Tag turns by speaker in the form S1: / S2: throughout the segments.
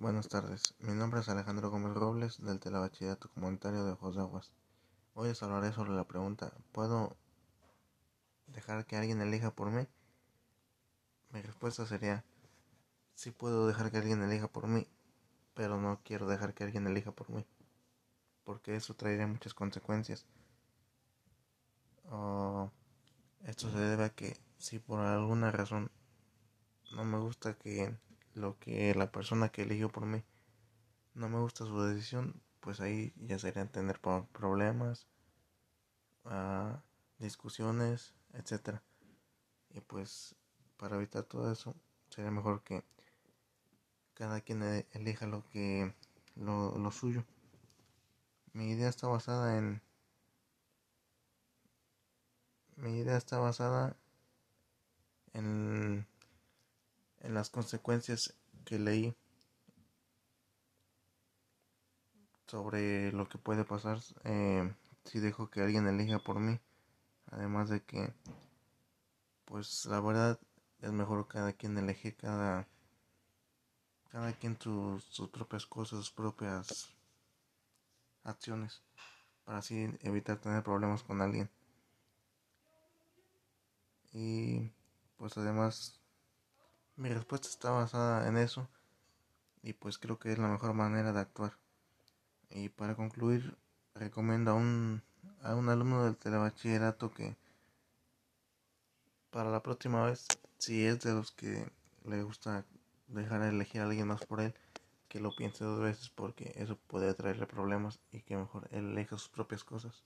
S1: Buenas tardes, mi nombre es Alejandro Gómez Robles del Telebachillerato Comunitario de Ojos de Aguas. Hoy les hablaré sobre la pregunta, ¿puedo dejar que alguien elija por mí? Mi respuesta sería, sí puedo dejar que alguien elija por mí, pero no quiero dejar que alguien elija por mí, porque eso traería muchas consecuencias. esto se debe a que si por alguna razón no me gusta que lo que la persona que eligió por mí no me gusta su decisión, pues ahí ya serían tener problemas, uh, discusiones, etcétera. Y pues para evitar todo eso sería mejor que cada quien e-, elija lo que lo, lo suyo. Mi idea está basada en mi idea está basada en las consecuencias que leí sobre lo que puede pasar eh, si dejo que alguien elija por mí. Además de que, pues la verdad es mejor cada quien elige cada, cada quien sus, sus propias cosas, sus propias acciones, para así evitar tener problemas con alguien. Y pues además mi respuesta está basada en eso y pues creo que es la mejor manera de actuar. Y para concluir, recomiendo a un, a un alumno del telebachillerato que para la próxima vez, si es de los que le gusta dejar elegir a alguien más por él, que lo piense dos veces porque eso puede traerle problemas y que mejor él elija sus propias cosas.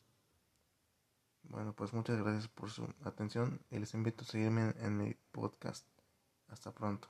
S1: Bueno, pues muchas gracias por su atención y les invito a seguirme en mi podcast. Hasta pronto.